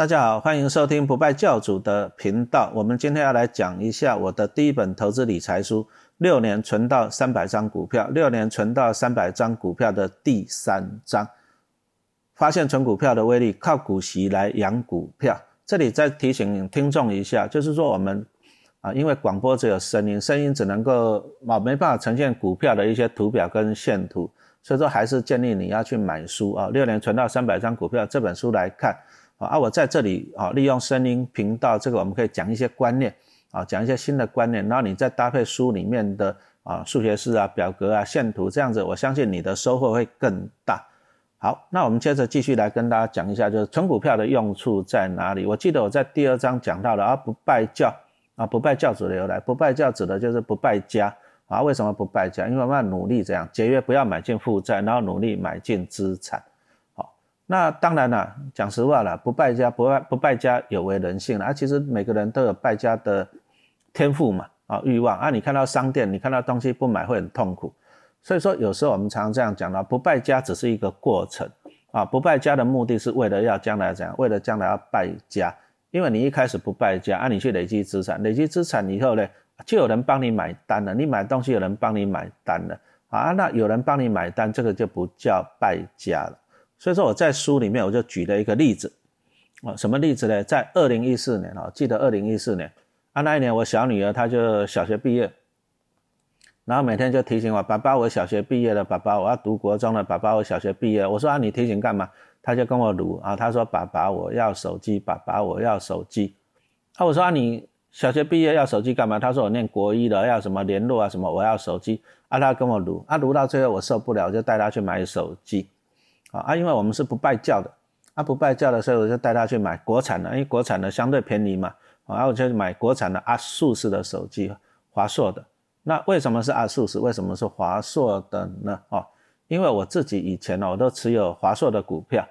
大家好，欢迎收听不败教主的频道。我们今天要来讲一下我的第一本投资理财书《六年存到三百张股票》，六年存到三百张股票的第三章，发现存股票的威力，靠股息来养股票。这里再提醒听众一下，就是说我们啊，因为广播只有声音，声音只能够啊没办法呈现股票的一些图表跟线图，所以说还是建议你要去买书啊，《六年存到三百张股票》这本书来看。啊，我在这里啊，利用声音频道，这个我们可以讲一些观念啊，讲一些新的观念，然后你再搭配书里面的啊数学式啊、表格啊、线图，这样子，我相信你的收获会更大。好，那我们接着继续来跟大家讲一下，就是存股票的用处在哪里？我记得我在第二章讲到了啊，不败教啊，不败教主的由来，不败教指的就是不败家啊。为什么不败家？因为我们要努力这样节约，不要买进负债，然后努力买进资产。那当然了，讲实话了，不败家不败不败家有违人性了啊！其实每个人都有败家的天赋嘛，啊欲望啊！你看到商店，你看到东西不买会很痛苦，所以说有时候我们常常这样讲了，不败家只是一个过程啊！不败家的目的是为了要将来怎样？为了将来要败家，因为你一开始不败家，啊你去累积资产，累积资产以后呢，就有人帮你买单了，你买东西有人帮你买单了啊！那有人帮你买单，这个就不叫败家了。所以说我在书里面我就举了一个例子，啊，什么例子呢？在二零一四年啊，记得二零一四年啊，那一年我小女儿她就小学毕业，然后每天就提醒我，爸爸我小学毕业了，爸爸我要读国中了，爸爸我小学毕业。我说啊，你提醒干嘛？他就跟我读啊，他说爸爸我要手机，爸爸我要手机。啊，我说啊，你小学毕业要手机干嘛？他说我念国一了，要什么联络啊什么，我要手机。啊，他跟我读，啊，读到最后我受不了，就带他去买手机。啊啊，因为我们是不拜教的，啊不拜教的，所以我就带他去买国产的，因为国产的相对便宜嘛，然后我就买国产的阿素式的手机，华硕的。那为什么是阿素式？为什么是华硕的呢？哦，因为我自己以前呢，我都持有华硕的股票，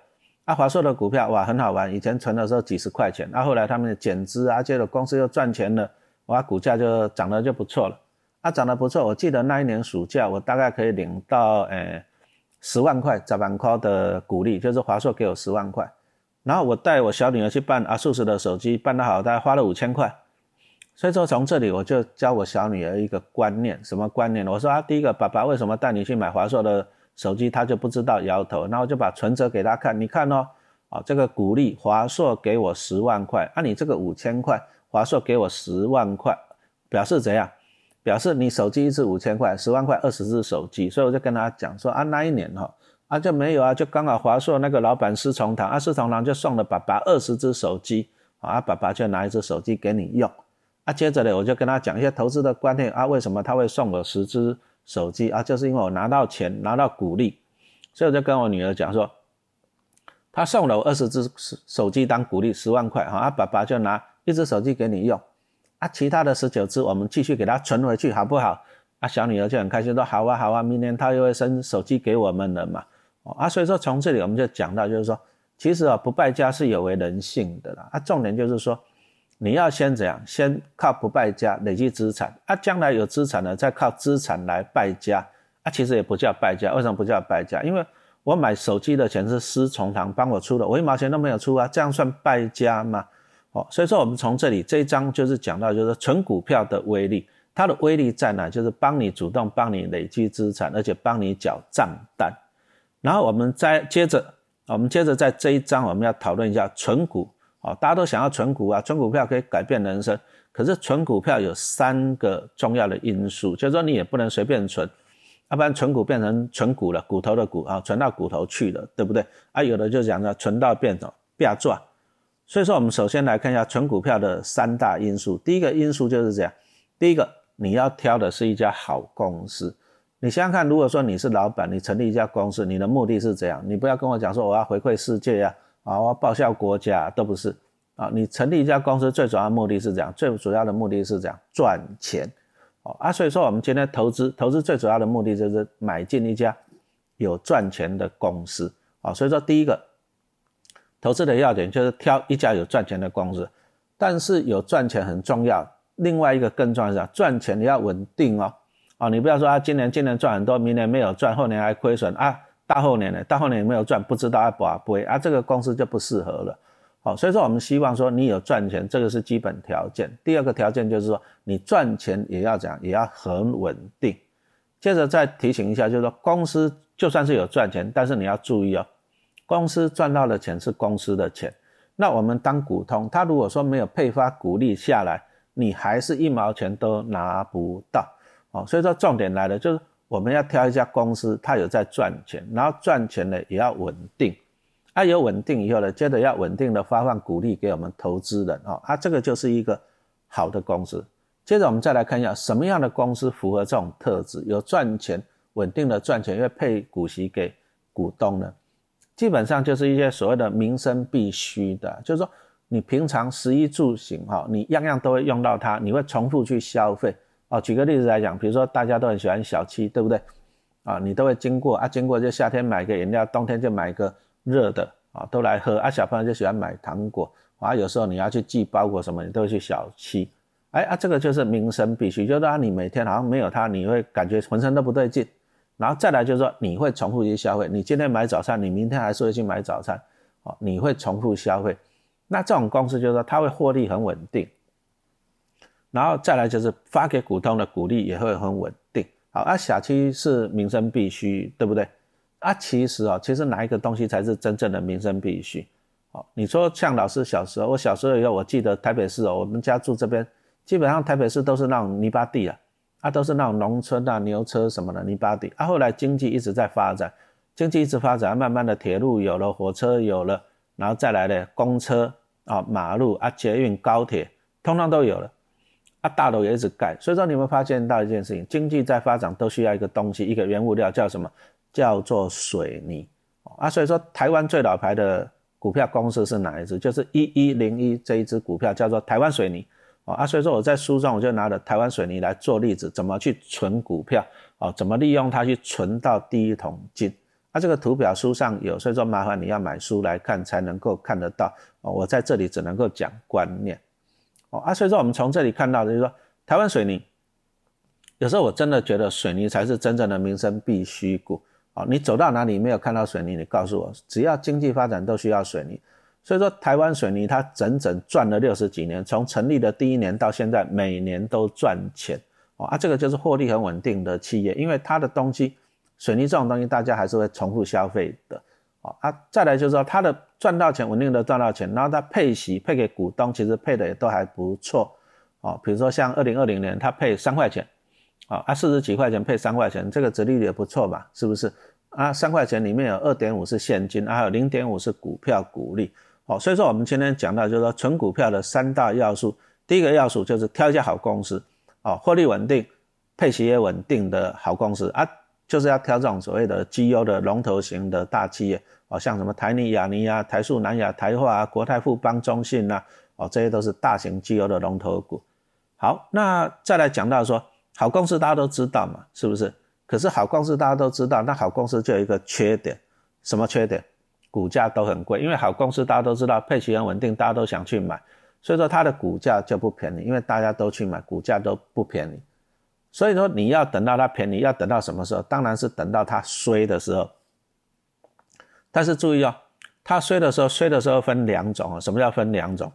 啊华硕的股票哇很好玩，以前存的时候几十块钱，啊后来他们减资啊，接着公司又赚钱了，哇股价就涨得就不错了，啊涨得不错，我记得那一年暑假我大概可以领到诶。十万块砸板块的鼓励，就是华硕给我十万块，然后我带我小女儿去办阿素斯的手机，办得好，大概花了五千块。所以说从这里我就教我小女儿一个观念，什么观念？我说啊，第一个，爸爸为什么带你去买华硕的手机？他就不知道，摇头。然后就把存折给他看，你看哦，啊，这个鼓励华硕给我十万块，啊，你这个五千块，华硕给我十万块，表示怎样？表示你手机一支五千块，十万块二十支手机，所以我就跟他讲说啊，那一年哈啊就没有啊，就刚好华硕那个老板施崇堂啊，施崇堂就送了爸爸二十支手机啊，爸爸就拿一支手机给你用啊。接着呢，我就跟他讲一些投资的观念啊，为什么他会送我十支手机啊？就是因为我拿到钱，拿到鼓励，所以我就跟我女儿讲说，他送了我二十支手机当鼓励，十万块哈，啊爸爸就拿一支手机给你用。啊，其他的十九只我们继续给它存回去，好不好？啊，小女儿就很开心，说好啊，好啊，明年她又会生手机给我们了嘛。哦，啊，所以说从这里我们就讲到，就是说，其实啊，不败家是有违人性的啦。啊，重点就是说，你要先怎样？先靠不败家累积资产，啊，将来有资产了，再靠资产来败家。啊，其实也不叫败家，为什么不叫败家？因为我买手机的钱是施崇堂帮我出的，我一毛钱都没有出啊，这样算败家吗？哦，所以说我们从这里这一章就是讲到，就是纯股票的威力，它的威力在哪？就是帮你主动帮你累积资产，而且帮你缴账单。然后我们再接着，我们接着在这一章我们要讨论一下纯股。哦，大家都想要纯股啊，纯股票可以改变人生。可是纯股票有三个重要的因素，就是说你也不能随便存，要不然纯股变成纯股了，骨头的骨啊，存到骨头去了，对不对？啊，有的就讲呢，存到变成变赚。所以说，我们首先来看一下纯股票的三大因素。第一个因素就是这样：第一个，你要挑的是一家好公司。你想想看，如果说你是老板，你成立一家公司，你的目的是怎样？你不要跟我讲说我要回馈世界呀，啊，我要报效国家，都不是啊。你成立一家公司最主要的目的是这样，最主要的目的是这样赚钱。哦啊，所以说我们今天投资，投资最主要的目的就是买进一家有赚钱的公司。啊，所以说第一个。投资的要点就是挑一家有赚钱的公司，但是有赚钱很重要。另外一个更重要是赚钱你要稳定哦，哦，你不要说啊，今年今年赚很多，明年没有赚，后年还亏损啊，大后年呢，大后年没有赚，不知道啊不啊不会啊，这个公司就不适合了。好，所以说我们希望说你有赚钱，这个是基本条件。第二个条件就是说你赚钱也要讲，也要很稳定。接着再提醒一下，就是说公司就算是有赚钱，但是你要注意哦，公司赚到的钱是公司的钱。那我们当股东，他如果说没有配发股利下来，你还是一毛钱都拿不到。哦，所以说重点来了，就是我们要挑一家公司，它有在赚钱，然后赚钱呢也要稳定。它有稳定以后呢，接着要稳定的发放股利给我们投资人哦，啊，这个就是一个好的公司。接着我们再来看一下什么样的公司符合这种特质，有赚钱、稳定的赚钱，又配股息给股东呢？基本上就是一些所谓的民生必须的，就是说你平常食衣住行哈，你样样都会用到它，你会重复去消费哦。举个例子来讲，比如说大家都很喜欢小七，对不对？啊，你都会经过啊，经过就夏天买个饮料，冬天就买个。热的啊，都来喝啊！小朋友就喜欢买糖果啊，有时候你要去寄包裹什么，你都会去小七。哎啊，这个就是民生必须，就是说你每天好像没有它，你会感觉浑身都不对劲。然后再来就是说，你会重复去消费，你今天买早餐，你明天还是会去买早餐，哦，你会重复消费。那这种公司就是说，它会获利很稳定。然后再来就是发给股东的股利也会很稳定。好啊，小七是民生必须，对不对？啊，其实啊，其实哪一个东西才是真正的民生必须？哦，你说像老师小时候，我小时候以后，我记得台北市哦，我们家住这边，基本上台北市都是那种泥巴地啊，啊，都是那种农村啊，牛车什么的泥巴地。啊，后来经济一直在发展，经济一直发展，慢慢的铁路有了，火车有了，然后再来的公车啊，马路啊，捷运、高铁，通通都有了。啊，大楼也一直盖，所以说你们发现到一件事情，经济在发展都需要一个东西，一个原物料叫什么？叫做水泥啊，所以说台湾最老牌的股票公司是哪一支？就是一一零一这一支股票叫做台湾水泥啊，所以说我在书上我就拿了台湾水泥来做例子，怎么去存股票啊？怎么利用它去存到第一桶金？啊，这个图表书上有，所以说麻烦你要买书来看才能够看得到哦。我在这里只能够讲观念哦啊，所以说我们从这里看到的就是说台湾水泥，有时候我真的觉得水泥才是真正的民生必需股。你走到哪里没有看到水泥？你告诉我，只要经济发展都需要水泥。所以说，台湾水泥它整整赚了六十几年，从成立的第一年到现在，每年都赚钱。哦啊，这个就是获利很稳定的企业，因为它的东西，水泥这种东西，大家还是会重复消费的。哦啊，再来就是说，它的赚到钱，稳定的赚到钱，然后它配息配给股东，其实配的也都还不错。哦，比如说像二零二零年，它配三块钱。啊，啊，四十几块钱配三块钱，这个折利率也不错吧？是不是？啊，三块钱里面有二点五是现金，还有零点五是股票股利。哦，所以说我们今天讲到就是说纯股票的三大要素，第一个要素就是挑一家好公司，哦，获利稳定，配息也稳定的好公司啊，就是要挑这种所谓的绩优的龙头型的大企业，哦，像什么台泥、亚泥啊、台塑、南亚、台化啊、国泰富邦、中信呐，哦，这些都是大型绩优的龙头股。好，那再来讲到说。好公司大家都知道嘛，是不是？可是好公司大家都知道，那好公司就有一个缺点，什么缺点？股价都很贵，因为好公司大家都知道，配息很稳定，大家都想去买，所以说它的股价就不便宜，因为大家都去买，股价都不便宜。所以说你要等到它便宜，要等到什么时候？当然是等到它衰的时候。但是注意哦，它衰的时候，衰的时候分两种啊。什么叫分两种？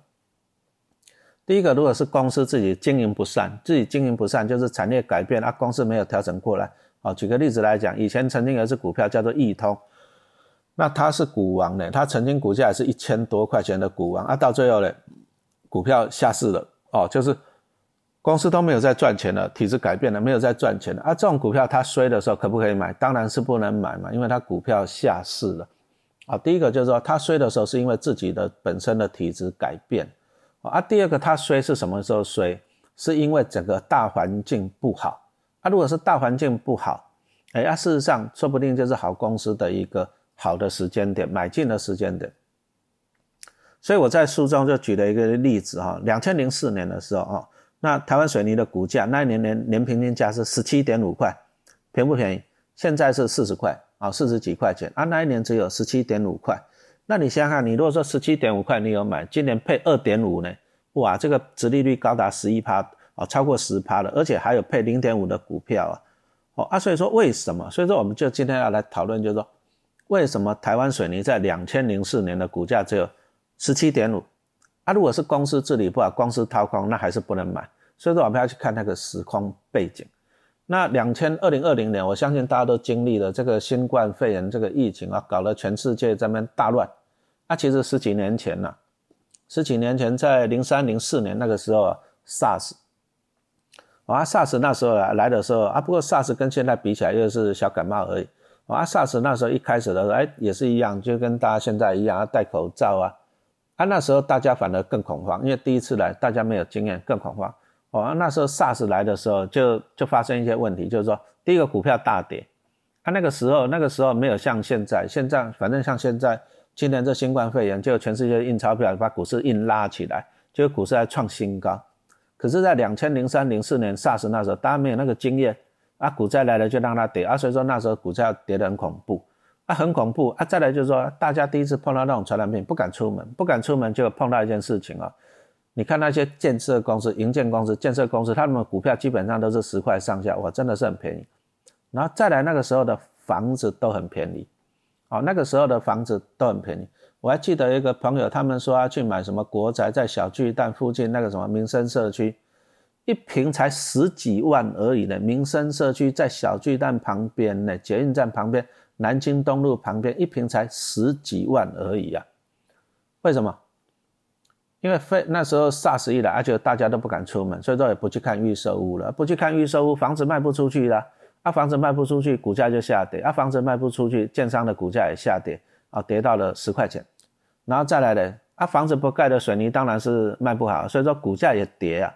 第一个，如果是公司自己经营不善，自己经营不善就是产业改变啊，公司没有调整过来。哦，举个例子来讲，以前曾经有一只股票叫做易通，那它是股王呢，它曾经股价也是一千多块钱的股王啊，到最后呢，股票下市了。哦，就是公司都没有在赚钱了，体制改变了，没有在赚钱了啊。这种股票它衰的时候可不可以买？当然是不能买嘛，因为它股票下市了。啊，第一个就是说它衰的时候是因为自己的本身的体质改变。啊，第二个它衰是什么时候衰？是因为整个大环境不好。啊，如果是大环境不好，哎，啊，事实上说不定就是好公司的一个好的时间点，买进的时间点。所以我在书中就举了一个例子哈，两千零四年的时候啊，那台湾水泥的股价那一年年年平均价是十七点五块，便不便宜？现在是四十块啊，四十几块钱啊，那一年只有十七点五块。那你想想，你如果说十七点五块你有买，今年配二点五呢？哇，这个殖利率高达十一趴哦，超过十趴了，而且还有配零点五的股票啊，哦啊，所以说为什么？所以说我们就今天要来讨论，就是说为什么台湾水泥在两千零四年的股价只有十七点五啊。如果是公司治理不好，公司掏空，那还是不能买。所以说我们要去看那个时空背景。那两千二零二零年，我相信大家都经历了这个新冠肺炎这个疫情啊，搞得全世界这边大乱。那其实十几年前呢，十几年前在零三零四年那个时候啊，SARS，啊 SARS 那时候啊来的时候啊，不过 SARS 跟现在比起来又是小感冒而已。啊 SARS 那时候一开始的时候，哎也是一样，就跟大家现在一样要戴口罩啊。啊那时候大家反而更恐慌，因为第一次来，大家没有经验，更恐慌。哦，那时候 SARS 来的时候，就就发生一些问题，就是说，第一个股票大跌，啊，那个时候那个时候没有像现在，现在反正像现在，今年这新冠肺炎，就全世界印钞票，把股市硬拉起来，就股市还创新高。可是，在两千零三零四年 SARS 那时候，大家没有那个经验，啊，股灾来了就让它跌，啊，所以说那时候股价跌得很恐怖，啊，很恐怖，啊，再来就是说，大家第一次碰到那种传染病，不敢出门，不敢出门就碰到一件事情啊。你看那些建设公司、营建公司、建设公司，他们股票基本上都是十块上下，哇，真的是很便宜。然后再来那个时候的房子都很便宜，哦，那个时候的房子都很便宜。我还记得一个朋友，他们说要去买什么国宅，在小巨蛋附近那个什么民生社区，一平才十几万而已呢。民生社区在小巨蛋旁边呢，捷运站旁边，南京东路旁边，一平才十几万而已啊。为什么？因为非那时候 SARS 一来，而且大家都不敢出门，所以说也不去看预售屋了，不去看预售屋，房子卖不出去了，啊，房子卖不出去，股价就下跌，啊，房子卖不出去，建商的股价也下跌，啊，跌到了十块钱，然后再来的，啊，房子不盖的水泥当然是卖不好，所以说股价也跌啊，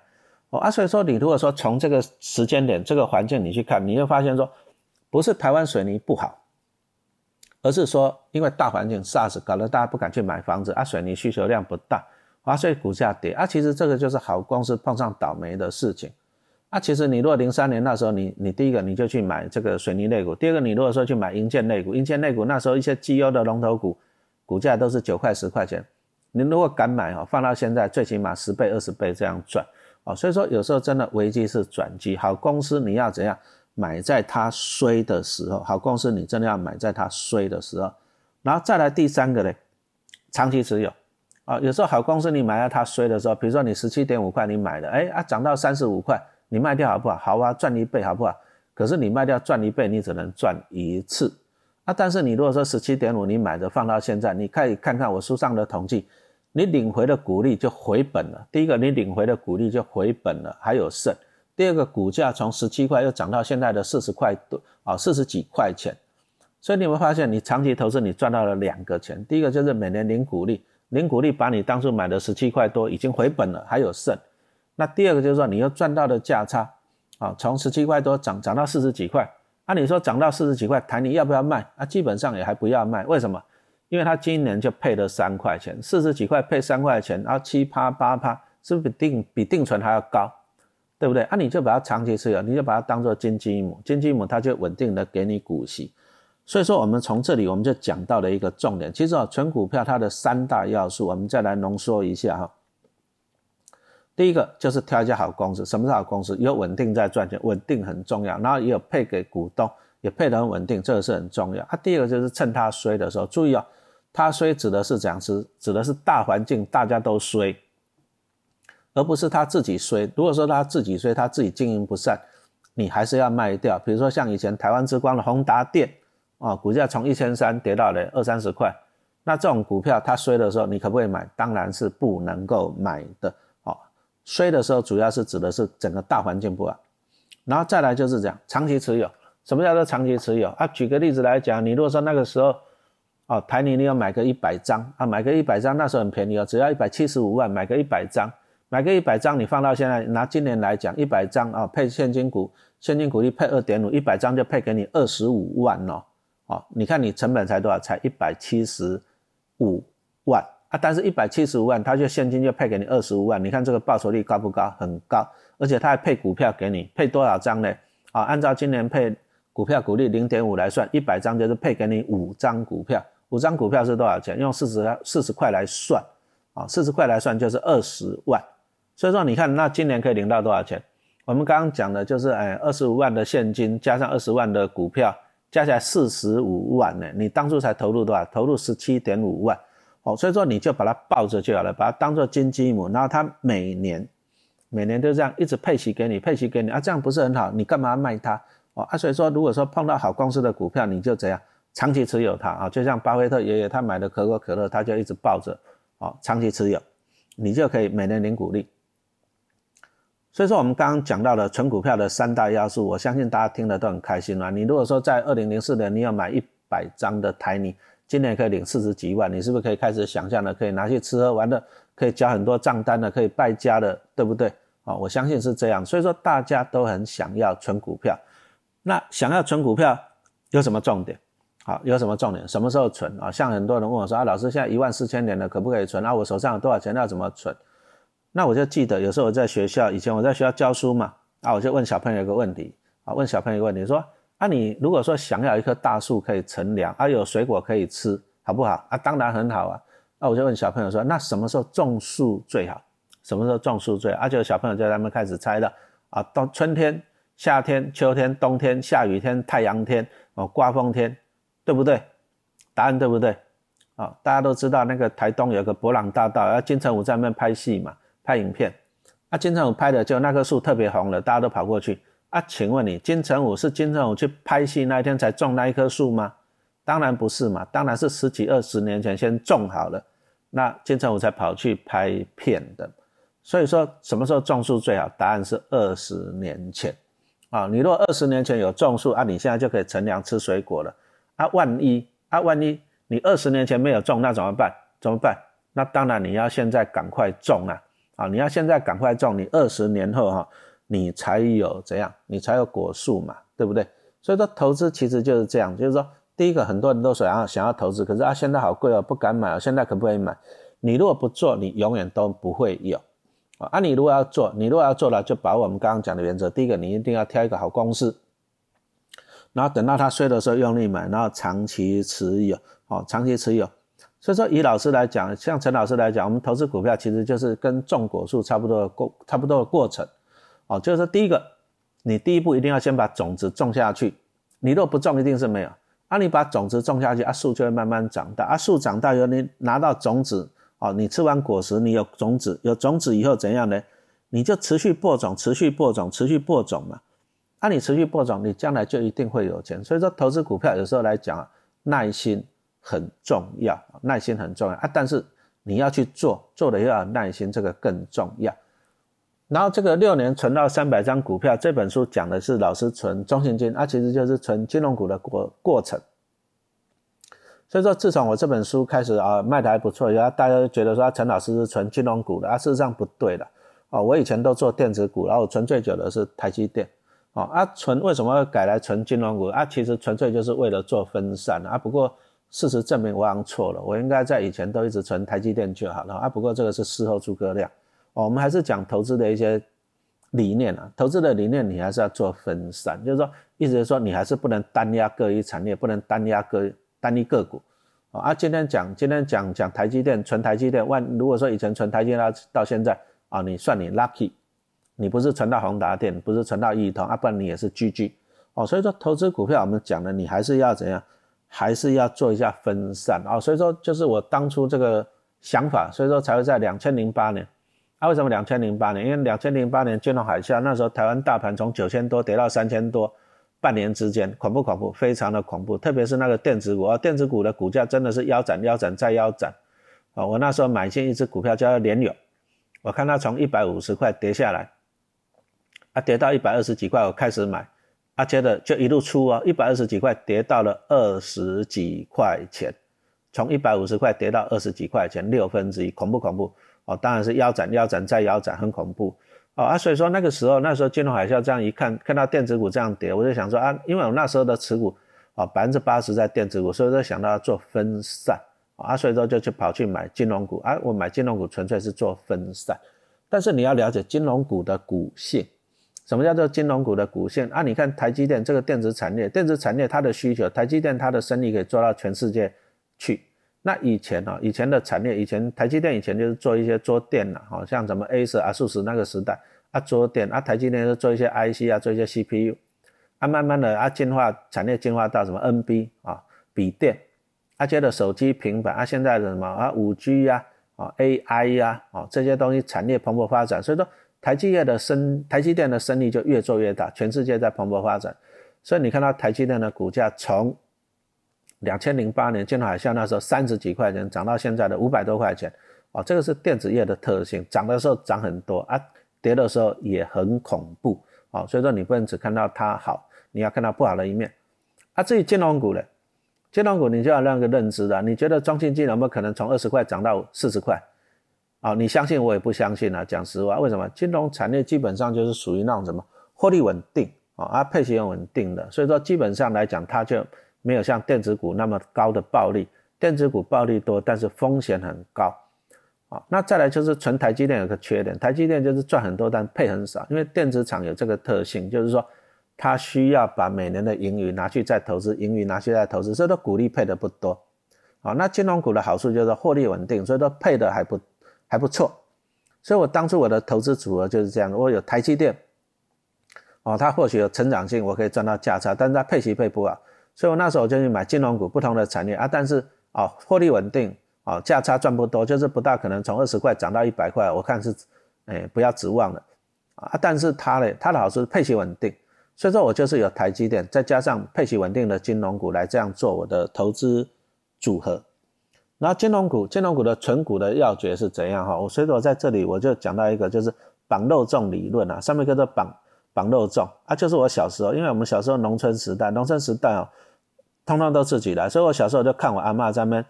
哦，啊，所以说你如果说从这个时间点、这个环境你去看，你会发现说，不是台湾水泥不好，而是说因为大环境 SARS 搞得大家不敢去买房子，啊，水泥需求量不大。啊，所以股价跌啊，其实这个就是好公司碰上倒霉的事情。啊，其实你如果零三年那时候，你你第一个你就去买这个水泥类股，第二个你如果说去买银建类股，银建类股那时候一些绩优的龙头股，股价都是九块十块钱，你如果敢买哦，放到现在最起码十倍二十倍这样赚哦。所以说有时候真的危机是转机，好公司你要怎样买在它衰的时候，好公司你真的要买在它衰的时候，然后再来第三个呢，长期持有。啊，有时候好公司你买到它衰的时候，比如说你十七点五块你买的，哎啊涨到三十五块，你卖掉好不好？好啊，赚一倍好不好？可是你卖掉赚一倍，你只能赚一次啊。但是你如果说十七点五你买的放到现在，你可以看看我书上的统计，你领回的股利就回本了。第一个，你领回的股利就回本了，还有剩。第二个，股价从十七块又涨到现在的四十块多啊，四十几块钱。所以你会发现，你长期投资你赚到了两个钱。第一个就是每年领股利。领股利把你当初买的十七块多已经回本了，还有剩。那第二个就是说，你又赚到的价差啊，从十七块多涨涨到四十几块。按你说涨到四十几块，谈你要不要卖？啊，基本上也还不要卖。为什么？因为他今年就配了三块钱，四十几块配三块钱，然后七趴八趴，是不是比定比定存还要高？对不对？啊，你就把它长期持有，你就把它当做金鸡母，金鸡母它就稳定的给你股息。所以说，我们从这里我们就讲到了一个重点。其实啊，纯股票它的三大要素，我们再来浓缩一下哈。第一个就是挑一家好公司。什么是好公司？有稳定在赚钱，稳定很重要。然后也有配给股东，也配得很稳定，这个是很重要。它第二个就是趁它衰的时候，注意哦，它衰指的是怎样是指的是大环境大家都衰，而不是他自己衰。如果说他自己衰，他自己经营不善，你还是要卖掉。比如说像以前台湾之光的宏达电。啊，股价从一千三跌到了二三十块，那这种股票它衰的时候，你可不可以买？当然是不能够买的。哦，衰的时候主要是指的是整个大环境不好，然后再来就是讲长期持有。什么叫做长期持有？啊，举个例子来讲，你如果说那个时候，哦，台泥你要买个一百张啊，买个一百张，那时候很便宜哦，只要一百七十五万买个一百张，买个一百张，你放到现在拿今年来讲，一百张啊配现金股，现金股利配二点五，一百张就配给你二十五万哦。哦，你看你成本才多少？才一百七十五万啊！但是一百七十五万，它就现金就配给你二十五万。你看这个报酬率高不高？很高，而且它还配股票给你，配多少张呢？啊，按照今年配股票股利零点五来算，一百张就是配给你五张股票。五张股票是多少钱？用四十四十块来算，啊，四十块来算就是二十万。所以说，你看那今年可以领到多少钱？我们刚刚讲的就是，哎，二十五万的现金加上二十万的股票。加起来四十五万呢，你当初才投入多少？投入十七点五万，哦，所以说你就把它抱着就好了，把它当做金鸡母，然后它每年每年都这样一直配息给你，配息给你啊，这样不是很好？你干嘛卖它？哦啊，所以说如果说碰到好公司的股票，你就怎样长期持有它啊，就像巴菲特爷爷他买的可口可乐，他就一直抱着，哦，长期持有，你就可以每年领股利。所以说我们刚刚讲到了存股票的三大要素，我相信大家听得都很开心了。你如果说在二零零四年你要买一百张的台泥，今年可以领四十几万，你是不是可以开始想象了？可以拿去吃喝玩乐，可以交很多账单的，可以败家的，对不对？啊，我相信是这样。所以说大家都很想要存股票，那想要存股票有什么重点？好，有什么重点？什么时候存啊？像很多人问我说啊，老师现在一万四千年了，可不可以存？啊，我手上有多少钱？要怎么存？那我就记得有时候我在学校，以前我在学校教书嘛，啊，我就问小朋友一个问题，啊，问小朋友一个问题，说，啊，你如果说想要一棵大树可以乘凉，啊，有水果可以吃，好不好？啊，当然很好啊。那我就问小朋友说，那什么时候种树最好？什么时候种树最好？啊，就小朋友就在那边开始猜了，啊，到春天、夏天、秋天、冬天、下雨天、太阳天，哦，刮风天，对不对？答案对不对？啊，大家都知道那个台东有个博朗大道，啊，金城武在那边拍戏嘛。拍影片，啊，金城武拍的就那棵树特别红了，大家都跑过去啊。请问你，金城武是金城武去拍戏那一天才种那一棵树吗？当然不是嘛，当然是十几二十年前先种好了，那金城武才跑去拍片的。所以说什么时候种树最好？答案是二十年前啊。你若二十年前有种树啊，你现在就可以乘凉吃水果了啊。万一啊，万一你二十年前没有种，那怎么办？怎么办？那当然你要现在赶快种啊。啊，你要现在赶快种，你二十年后哈，你才有怎样，你才有果树嘛，对不对？所以说投资其实就是这样，就是说，第一个很多人都想要想要投资，可是啊现在好贵哦，不敢买啊，现在可不可以买？你如果不做，你永远都不会有啊。啊，你如果要做，你如果要做了，就把我们刚刚讲的原则，第一个你一定要挑一个好公司，然后等到它衰的时候用力买，然后长期持有，哦，长期持有。所以说，以老师来讲，像陈老师来讲，我们投资股票其实就是跟种果树差不多的过差不多的过程，哦，就是说第一个，你第一步一定要先把种子种下去，你若不种，一定是没有。啊，你把种子种下去，啊，树就会慢慢长大，啊，树长大以后，你拿到种子，哦，你吃完果实，你有种子，有种子以后怎样呢？你就持续播种，持续播种，持续播种嘛。啊，你持续播种，你将来就一定会有钱。所以说，投资股票有时候来讲，耐心。很重要，耐心很重要啊！但是你要去做，做的要有耐心，这个更重要。然后这个六年存到三百张股票，这本书讲的是老师存中信金，啊，其实就是存金融股的过过程。所以说，自从我这本书开始啊，卖的还不错，然后大家都觉得说陈老师是存金融股的啊，事实上不对的哦。我以前都做电子股，然后存最久的是台积电啊，存为什么会改来存金融股啊？其实纯粹就是为了做分散啊。不过。事实证明我好像错了，我应该在以前都一直存台积电就好了啊。不过这个是事后诸葛亮，我们还是讲投资的一些理念啊。投资的理念你还是要做分散，就是说，意思是说你还是不能单压各一产业，不能单压个单一个股啊。今天讲今天讲讲台积电，存台积电万，如果说以前存台积电到现在啊，你算你 lucky，你不是存到宏达电，不是存到亿通啊，不然你也是 GG 哦。所以说投资股票我们讲的，你还是要怎样？还是要做一下分散啊，所以说就是我当初这个想法，所以说才会在两千零八年。啊，为什么两千零八年？因为两千零八年金融海啸，那时候台湾大盘从九千多跌到三千多，半年之间恐怖恐怖，非常的恐怖。特别是那个电子股啊，电子股的股价真的是腰斩腰斩再腰斩啊！我那时候买进一只股票叫联友，我看它从一百五十块跌下来，啊，跌到一百二十几块，我开始买。啊，接着就一路出哦，一百二十几块跌到了二十几块钱，从一百五十块跌到二十几块钱，六分之一，恐怖恐怖哦！当然是腰斩腰斩再腰斩，很恐怖哦啊！所以说那个时候，那时候金融海啸这样一看，看到电子股这样跌，我就想说啊，因为我那时候的持股啊百分之八十在电子股，所以说想到要做分散啊，所以说就去跑去买金融股啊。我买金融股纯粹是做分散，但是你要了解金融股的股性。什么叫做金融股的股性啊？你看台积电这个电子产业，电子产业它的需求，台积电它的生意可以做到全世界去。那以前啊，以前的产业，以前台积电以前就是做一些桌电脑，好像什么 A 十啊、数十那个时代啊，桌电啊，台积电是做一些 IC 啊，做一些 CPU 啊，慢慢的啊进化产业进化到什么 NB 啊，笔电啊，接着手机、平板啊，现在的什么啊，五 G 呀，啊 AI 呀，啊这些东西产业蓬勃发展，所以说台积业的生台积电的生意就越做越大，全世界在蓬勃发展，所以你看到台积电的股价从两千零八年金融海啸那时候三十几块钱涨到现在的五百多块钱，哦，这个是电子业的特性，涨的时候涨很多啊，跌的时候也很恐怖，哦，所以说你不能只看到它好，你要看到不好的一面。啊，至于金融股呢？金融股你就要那个认知的，你觉得中信金有没有可能从二十块涨到四十块？啊，你相信我也不相信啊，讲实话，为什么？金融产业基本上就是属于那种什么获利稳定啊，啊配息也稳定的，所以说基本上来讲，它就没有像电子股那么高的暴利。电子股暴利多，但是风险很高。啊，那再来就是纯台积电有个缺点，台积电就是赚很多，但配很少，因为电子厂有这个特性，就是说。它需要把每年的盈余拿去再投资，盈余拿去再投资，所以说股利配的不多，啊，那金融股的好处就是获利稳定，所以说配的还不还不错，所以我当初我的投资组合就是这样，我有台积电，哦，它或许有成长性，我可以赚到价差，但是它配息配不好，所以我那时候就去买金融股，不同的产业啊，但是哦，获利稳定，哦，价差赚不多，就是不大可能从二十块涨到一百块，我看是，哎，不要指望了，啊，但是它呢，它的好处是配息稳定。所以说我就是有台积电，再加上配息稳定的金融股来这样做我的投资组合。然后金融股，金融股的存股的要诀是怎样哈？我所以我在这里我就讲到一个就是绑肉粽理论啊，上面叫做绑绑肉粽啊，就是我小时候，因为我们小时候农村时代，农村时代哦，通通都自己来，所以我小时候就看我阿妈在那边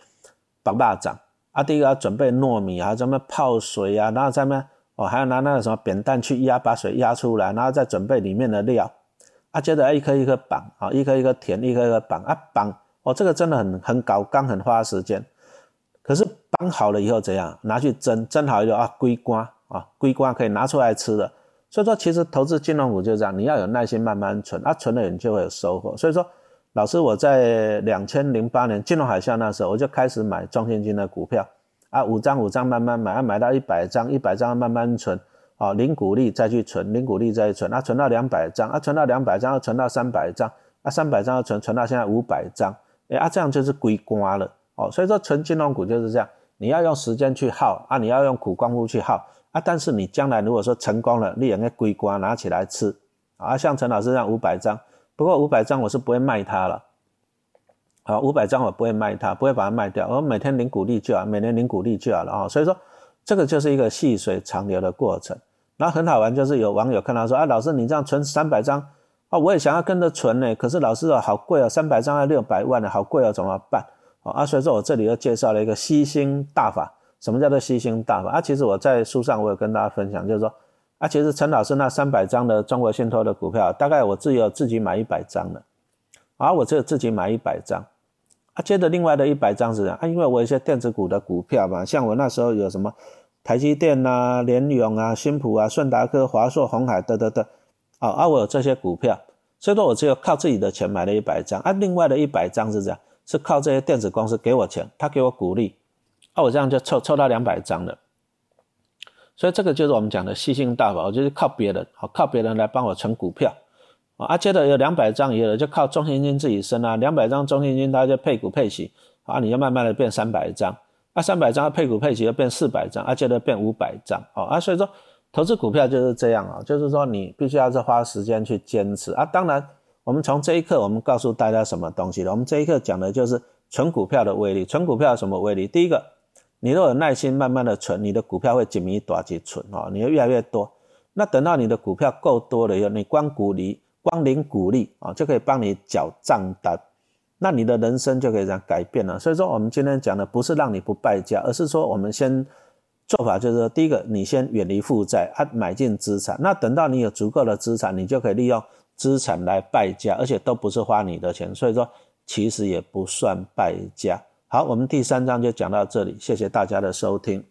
绑巴掌啊，第一个要准备糯米啊，在那泡水啊，然后在那边哦还要拿那个什么扁担去压，把水压出来，然后再准备里面的料。啊，接着一颗一颗绑啊，一颗一颗填，一颗一颗绑啊绑哦，这个真的很很搞刚，很花时间。可是绑好了以后怎样？拿去蒸，蒸好以后啊，龟瓜啊，龟瓜可以拿出来吃的。所以说，其实投资金融股就是这样，你要有耐心，慢慢存啊，存了你就会有收获。所以说，老师我在两千零八年金融海啸那时候，我就开始买中信金的股票啊，五张五张慢慢买，啊买到一百张，一百张慢慢存。啊，零股利再去存，零股利再去存，啊，存到两百张，啊，存到两百张，要存到三百张，啊，三百张要存，存到现在五百张，哎，啊，这样就是归瓜了，哦，所以说存金融股就是这样，你要用时间去耗，啊，你要用苦功夫去耗，啊，但是你将来如果说成功了，你也该归瓜拿起来吃，啊，像陈老师这样五百张，不过五百张我是不会卖它了，好，五百张我不会卖它，不会把它卖掉，我每天领股利就好，每年领股利就好了啊，所以说这个就是一个细水长流的过程。然后很好玩，就是有网友看到说：“啊，老师，你这样存三百张，啊，我也想要跟着存呢。可是老师啊，好贵啊，三百张要六百万呢，好贵啊，怎么办？”啊，所以说我这里又介绍了一个吸星大法。什么叫做吸星大法？啊，其实我在书上我有跟大家分享，就是说，啊，其实陈老师那三百张的中国信托的股票，大概我自有自己买一百张的，啊，我只有自己买一百张，啊，接着另外的一百张是这样啊，因为我有一些电子股的股票嘛，像我那时候有什么。台积电呐、联永啊、新普啊、顺达科、华硕、红海，等等等，啊，啊，我有这些股票，所以说我只有靠自己的钱买了一百张，啊，另外的一百张是这样，是靠这些电子公司给我钱，他给我鼓励，啊，我这样就凑凑到两百张了，所以这个就是我们讲的吸星大法，我就是靠别人，好，靠别人来帮我存股票，啊，接着有两百张以后就靠中信金自己升啊，两百张中信金它就配股配息，啊，你就慢慢的变三百张。那三百张配股配息要变四百张，啊，接着变五百张，啊，所以说投资股票就是这样啊，就是说你必须要是花时间去坚持啊。当然，我们从这一刻我们告诉大家什么东西了？我们这一刻讲的就是存股票的威力。存股票有什么威力？第一个，你若有耐心，慢慢的存，你的股票会紧密短期存哦，你会越来越多。那等到你的股票够多了以后，你光股利、光领股利啊，就可以帮你缴账单。那你的人生就可以这样改变了。所以说，我们今天讲的不是让你不败家，而是说我们先做法就是说，第一个，你先远离负债，啊，买进资产。那等到你有足够的资产，你就可以利用资产来败家，而且都不是花你的钱。所以说，其实也不算败家。好，我们第三章就讲到这里，谢谢大家的收听。